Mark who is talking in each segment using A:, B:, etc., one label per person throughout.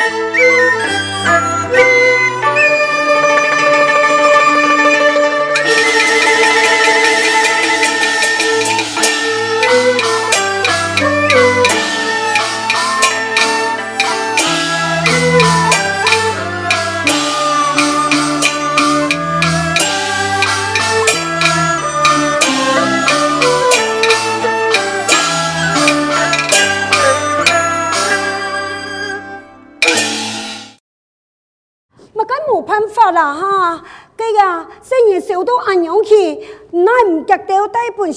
A: 啦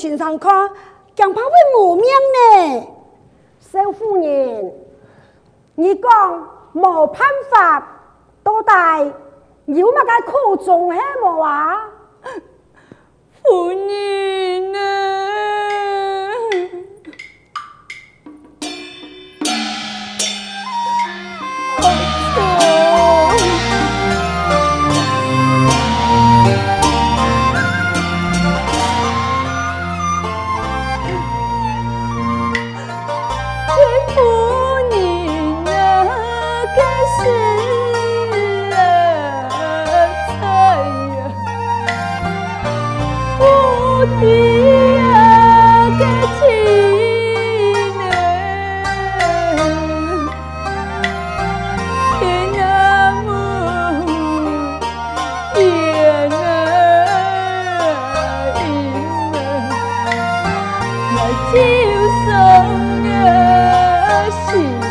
A: 带本先生看，恐怕会无命呢。
B: 少夫人，你讲冇办法，到底有么个苦衷系冇啊？
C: 夫人受伤的是。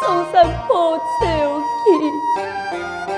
C: 送上破晓去。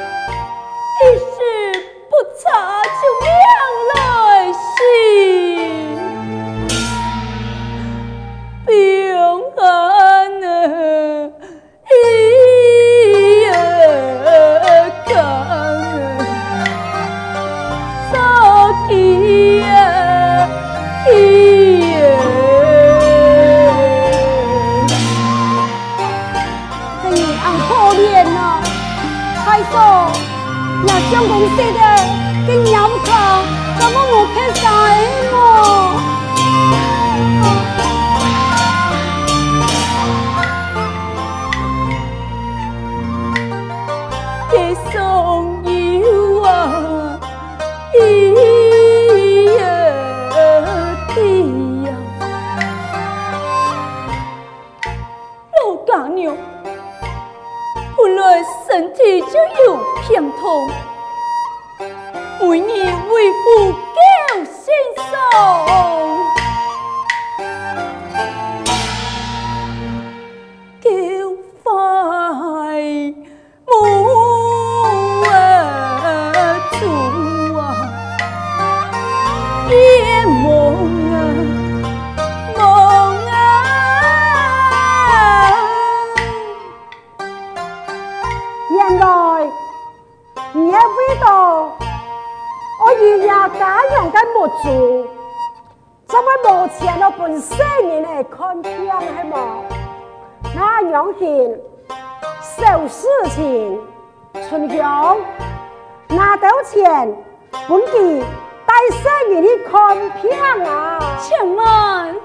B: 该莫做，怎么没钱了本身人来看病系嘛？那娘亲，小事情，春娘，拿到钱，本地带生人去看病啊？
C: 请问？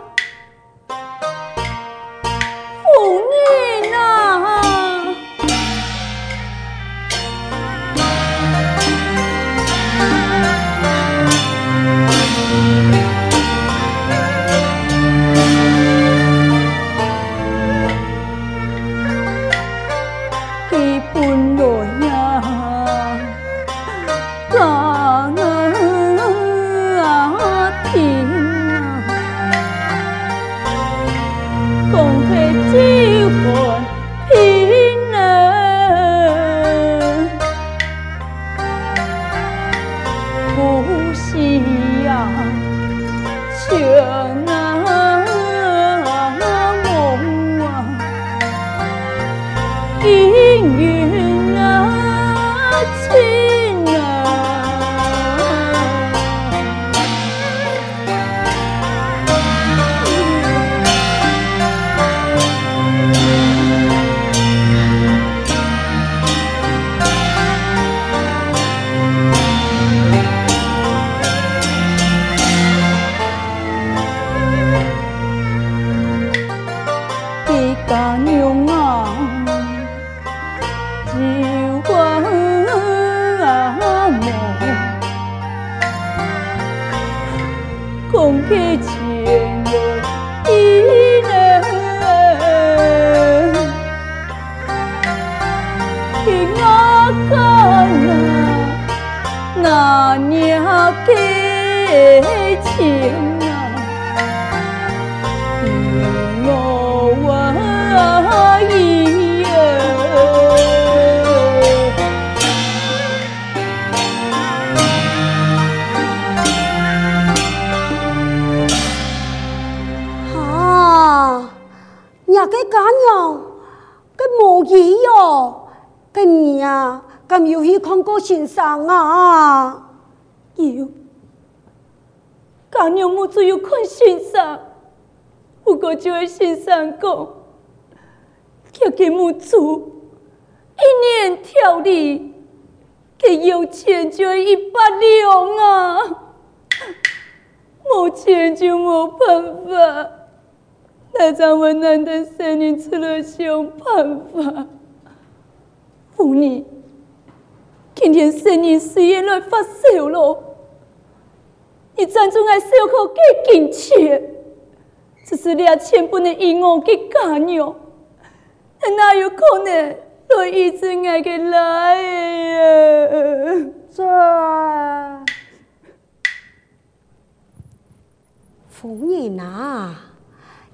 C: 大娘啊，一碗啊梦，空气清幽怡人，听我讲啊，那娘家情。
A: 先生啊，
C: 有，干娘母子有看先生，不过就会先生讲，叫给母子一年条例，给有钱就一百两啊，没钱就没办法，那咱们难得生你出来想办法，妇女。今天生意虽然来发烧了，你怎总爱烧口给金钱？只是俩钱不能以我给家用，那哪有可能来一直爱给来呀？
B: 这
A: 夫人啊，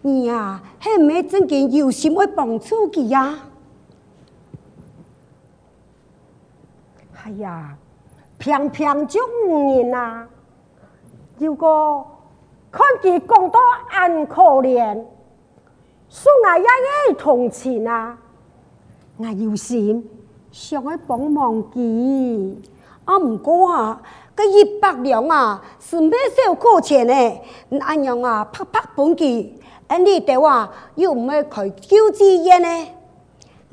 A: 你呀还没真正有心会帮助佢呀？
B: 哎呀，偏偏就五年呐！如果看见讲到俺可怜，说俺也也同情啊，俺有心想要帮忙佢。
A: 啊，唔过啊，个一百两啊是咩少过钱呢？俺样啊拍拍本机，俺你哋话又唔会开救济院呢？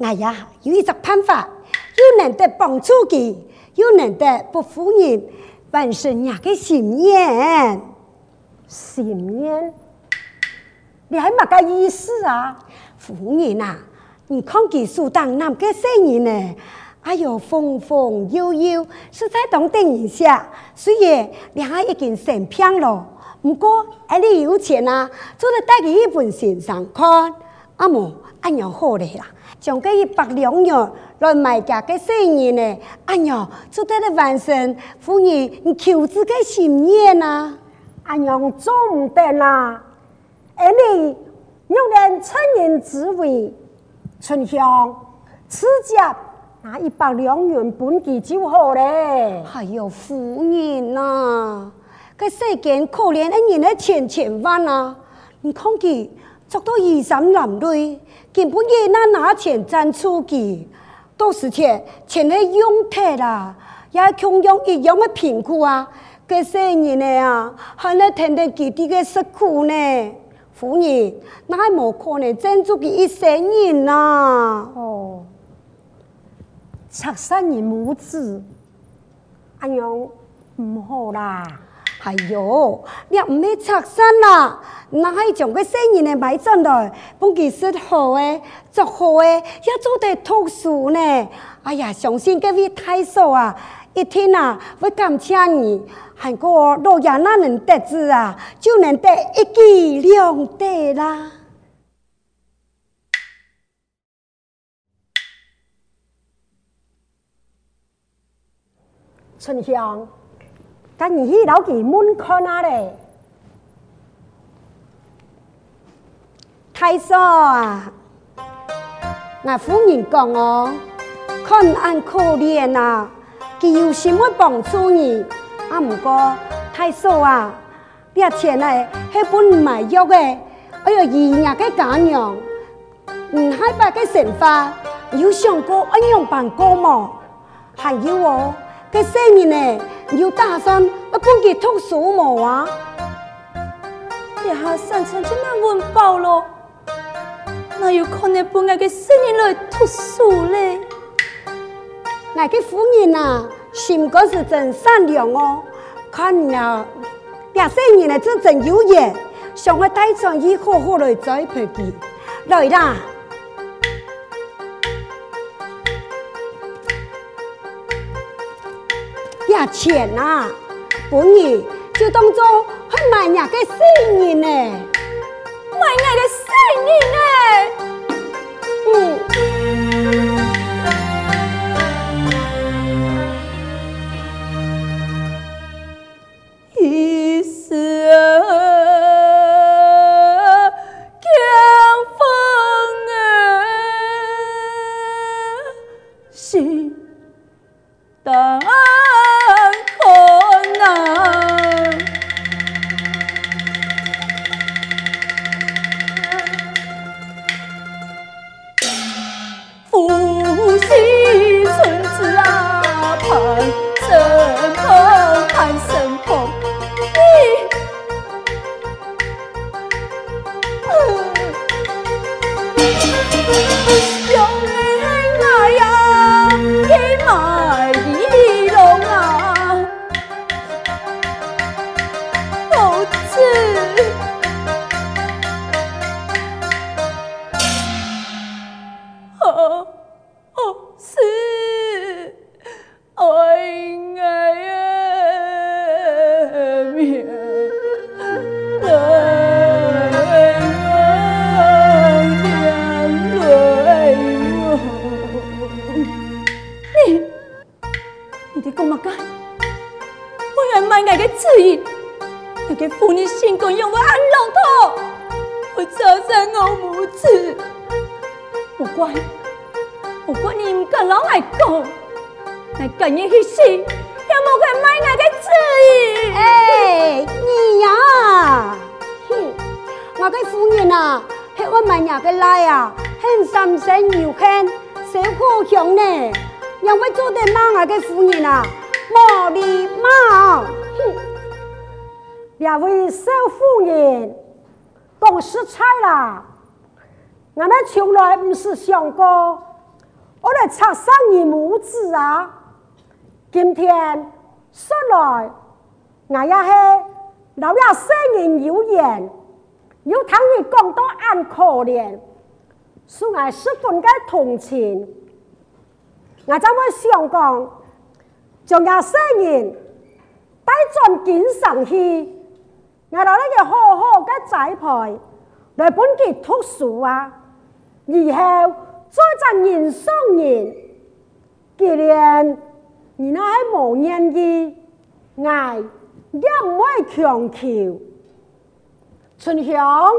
A: 俺呀有一个办法。又能得帮助佢，又能得不负人，完成人嘅心愿。
B: 心愿，你系乜个意思啊？
A: 夫人啊，你看佢苏当男嘅声音呢？哎呦，风风悠悠，实在懂等一下。虽然你还已经成片了，不过哎，你有钱啊，做得带去一份线上看。阿母，阿娘，好嘞啦，将个一百两元。来买家个生意呢？阿娘，做得了完成，夫人你求自己心愿啊！
B: 阿娘，做唔得啦！哎，你用点趁人之危，春香，此家拿一百两元本给就好嘞。
A: 哎呦，夫人啊，这世间可怜的人的千千万啊！你看佢做到衣衫褴褛，根本也难拿钱赚出去。都是钱，钱系用脱啦，也同样一样的贫苦啊！这些年呢啊，还在天天给地个食苦呢。妇人，那还无可能争住佢一生人呐、啊。
B: 哦，拆散你母子，安样唔好啦。
A: 哎呦，你唔系拆散啦，那还将个生人嚟买进来，帮佢说好诶，做好诶，要做得特殊呢。哎呀，相信各位太守啊，一听啊，会感谢你。韩国老爷哪能得知啊，就能得一举两得啦。
B: 春香，跟你去老几门口那里？
A: 太守啊，我夫人讲哦，看俺可怜啊，佢有什么帮助你。啊，唔过太守啊，啲钱呢系本唔卖药嘅，哎呀，姨娘嘅家娘，唔害怕嘅神法，有想过安样办过么？还有哦，嘅生意呢，有打算要帮佢读书么啊？
C: 一下三餐就难温饱咯，哪有可能帮我嘅生意来读书咧？
A: 我嘅夫人啊！心肝是真善良哦，看了廿四年来真真有缘，想我带上去好好来栽培佢，来啦！钱啊，本儿就当做去买伢个生意呢，买
C: 伢个生意呢，主意，要个妇女新官用我安老土，我责在我母子。不管，不管你们敢老爱讲，来跟你去死，也莫怪买我的主意。
A: 哎，你呀、哼，我的夫人啊，是我买伢的来啊，很伤生有恨，受苦强呢？让我做的妈啊，个夫人啊，莫礼妈。
B: 两位少夫人，讲实在啦，我们从来不是想过我来拆散你母子啊。今天说来，我也是老了生人有缘，有听你讲到俺可怜，所以我十分的同情。我怎么想讲，将那生人带转京上去？我老呢个好好嘅栽培，来本佢读书啊，以后再赚人上人，既然你那系无愿意，爱也唔会强求。春香，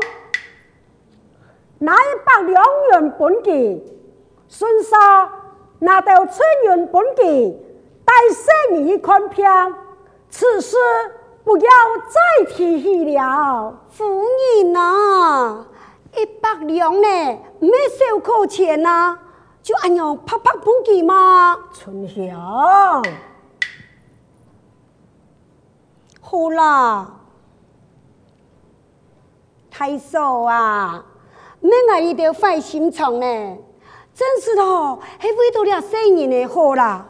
B: 拿一百两元本钱，顺手拿到千元本钱，带生意看片，此事。不要再提起了，
A: 夫人啊，一百两呢，没少扣钱呐、啊，就按样拍拍本钱嘛。
B: 春香，
A: 好啦，太嫂啊，免爱你着坏心肠呢。真是哦，还为着了生人的好啦。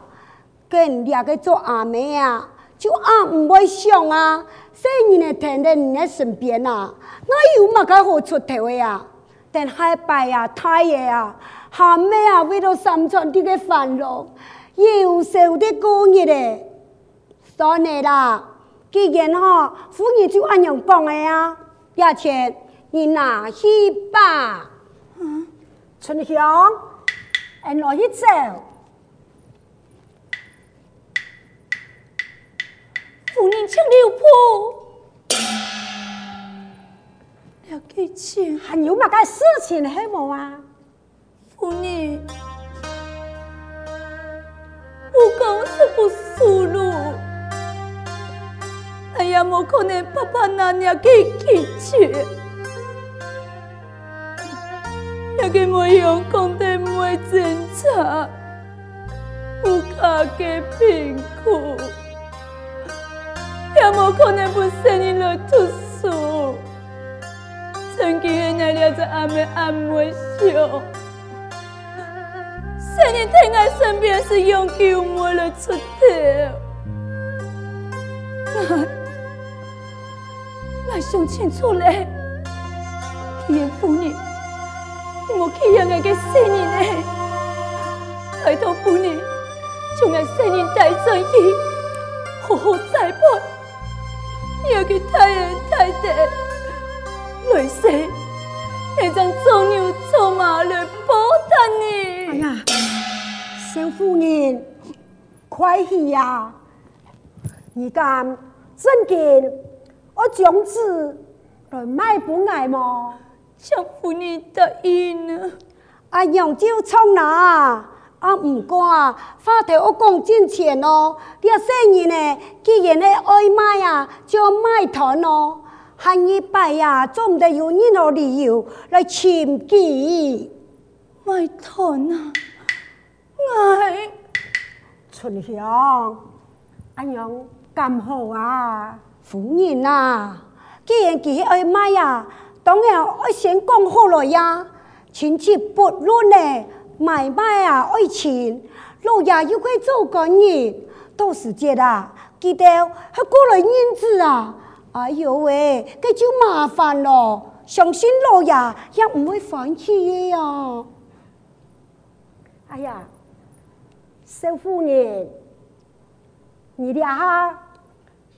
A: 跟两个做阿妹啊，就阿唔会想啊，生人的天天在身边啊，那有乜个好出头呀？但海伯啊，太爷啊，阿妹啊，为了三餐啲嘅烦恼，要受的过日咧，算你啦。既然哈，妇女就按样讲的啊，价钱你拿去吧。
C: 嗯，
B: 春香，俺攞去走。
C: 夫人请留步。了解钱，
B: 还有嘛个事情系冇啊？
C: 夫人，我讲是不输路，哎呀，冇可能爸爸那样给拒绝，也给没用讲的没侦查，我家给贫苦，也冇可能不生你来读书。曾经的那俩子阿妹阿妹笑，生你疼爱身边是永久没了出头。我，我想清楚了，既然夫人，你莫欺养我个生人呢？拜托夫人，将我生人带上去，好好栽培，要给太爷太太。来世，那张做牛做马来报答你。哎
B: 呀，小夫人，快去呀！你敢真给我种子来卖不卖么？
C: 小夫人答应了。
A: 阿娘就冲啦！啊，唔过啊，话头我讲真钱哦，啲生意呢，既然系爱卖啊，就卖断咯。下一拜呀，总得有任何理由来签字。
C: 卖团啊！哎
B: 春香，阿娘咁好啊！
A: 夫人啊，既然佢爱卖呀，当然爱先讲好了呀。亲戚不论呢，买卖啊爱情，老爷又会做官人，到时节啊，记得还过来认字啊。哎呦喂，这就麻烦咯！相信老爷也唔会放弃嘅呀。
B: 哎呀，少夫人，你哋下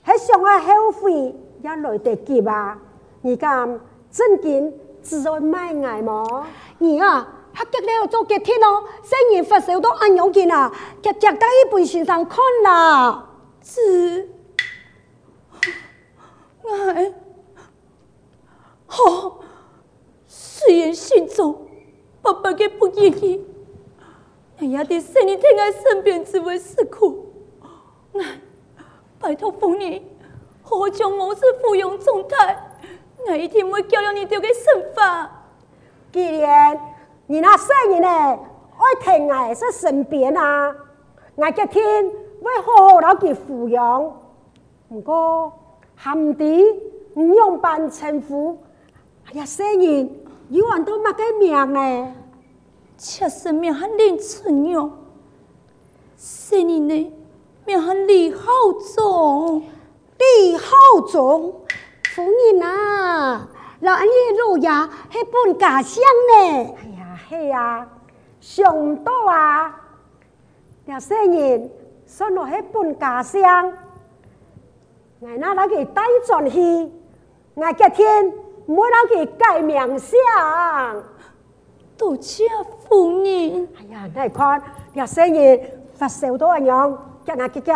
B: 还想要后悔也来得及吧！你敢正经只爱卖爱吗？
A: 你啊，还得了做决定咯！生意发烧都安阳见啊，夹夹到一本先生看啦，
C: 是。哎，好，虽然心中爸爸嘅不愿意，哎呀，啲生意听喺身边只为是苦。哎，拜托夫人，好好将某事抚养长大，我一定会教养你哋嘅身法。
B: 既然你那生意呢，爱听喺在身边啊，我一天会好好老佢抚养，唔过。含地唔用办称呼，哎呀，生人有人都乜嘅命呢？
C: 妾身命喊林春阳，生人呢命很李浩忠，
A: 李浩忠，夫人啊，老阿爷老爷系本家乡呢？
B: 哎呀，系啊，上岛啊，呀，生人算落系本家乡。我那老给带转去，我今天冇老给改名相，
C: 多谢夫人。
B: 哎呀，你看，这生意发烧到咁样，叫我姐姐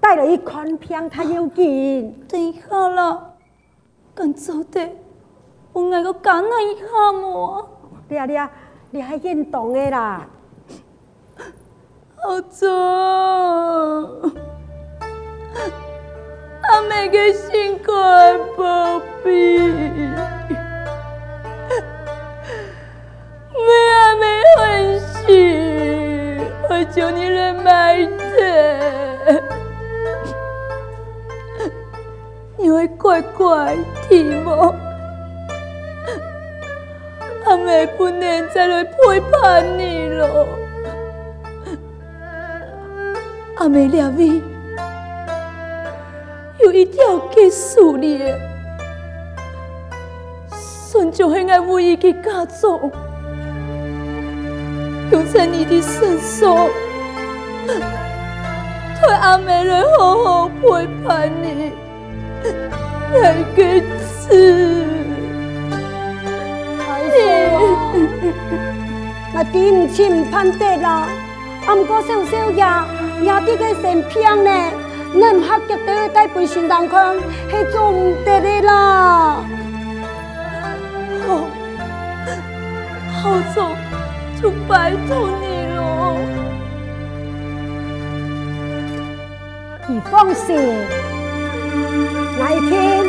B: 带了一看片，他要紧。
C: 等下啦，咁早的，我嗌个讲一下么？
B: 对啊对啊，你系认同的啦，
C: 好做。阿妹嘅心肝宝贝，妹阿妹欢喜，我叫你来买的，你会乖乖听吗？妹不能再来陪伴你了。阿妹两位有一条结束的，孙就很爱为一个家族，留在你的身上，对阿妹来好好陪伴你，来个子。
A: 我真心盼得啦，啊唔过小小呀。也啲个成片呢，恁合脚都要带本新人看，系做唔得的啦。
C: 好，好做就拜托你咯。
B: 你放心，那一天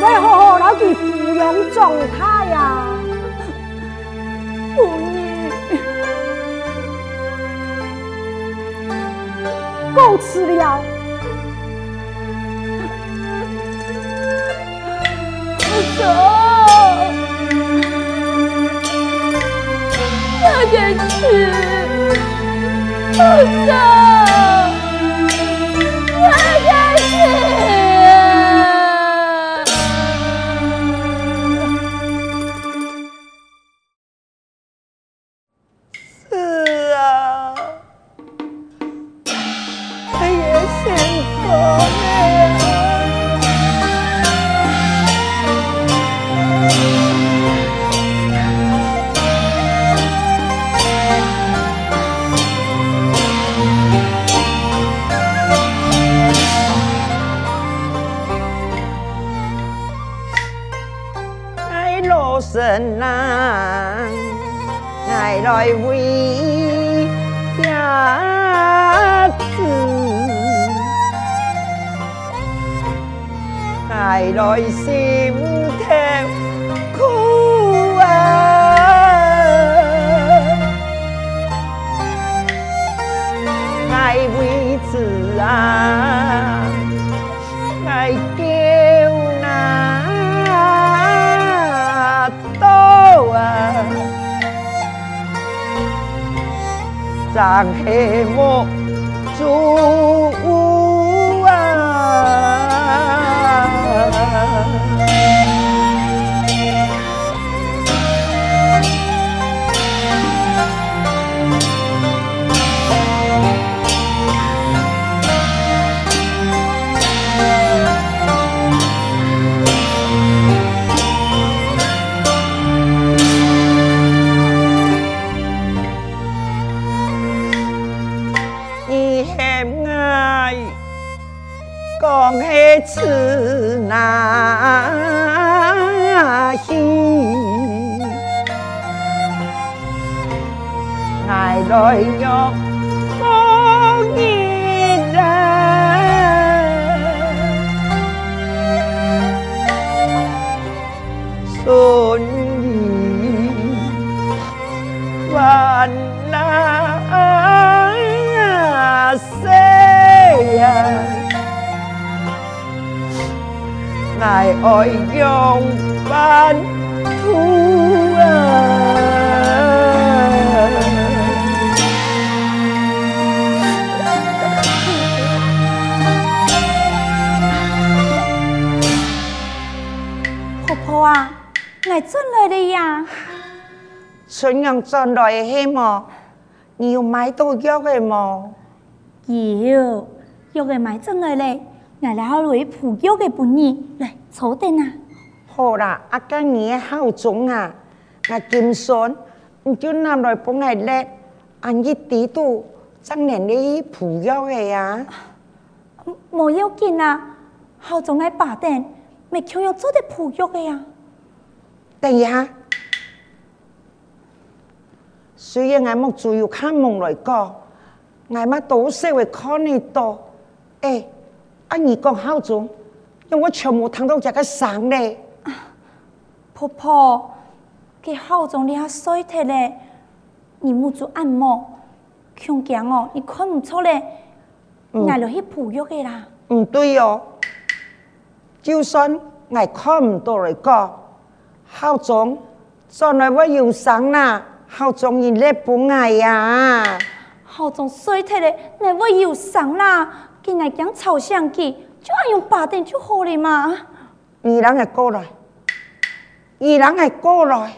B: 会好好攞佢抚养状态呀。够吃了，
C: 我走，快点去，我走。
D: 爱来为家子，爱来心头苦啊，爱为让黑幕主爱爱永半途啊！
C: 婆婆啊，爱转来的呀？
D: 春阳转来的是么？你有买到药的么？
C: 有，药的买转来。来好为补药的本意来坐定啊！
D: 好啦，阿今年好中啊，那金孙你就拿来帮我勒，俺一滴都将年的补药的呀。
C: 冇要紧啊，好中爱把定，没强要做的补药的呀。
D: 等一下，虽然我冇主要看梦来讲，我嘛都是会看你多，诶。阿二讲好做，因为我全部躺到这个声咧。
C: 婆婆，佢好做你还衰睇咧，你冇做按摩，强强哦，你看唔出咧，
D: 挨
C: 落去哺育的啦。
D: 唔对哦，就算挨看唔到来讲，好做再来我有伤啦，好中意咧不爱呀。
C: 好种衰体咧，那我有伤啦，进来讲抽象机，就爱用八点就好了嘛。
D: 二郎来过来，二郎来过来。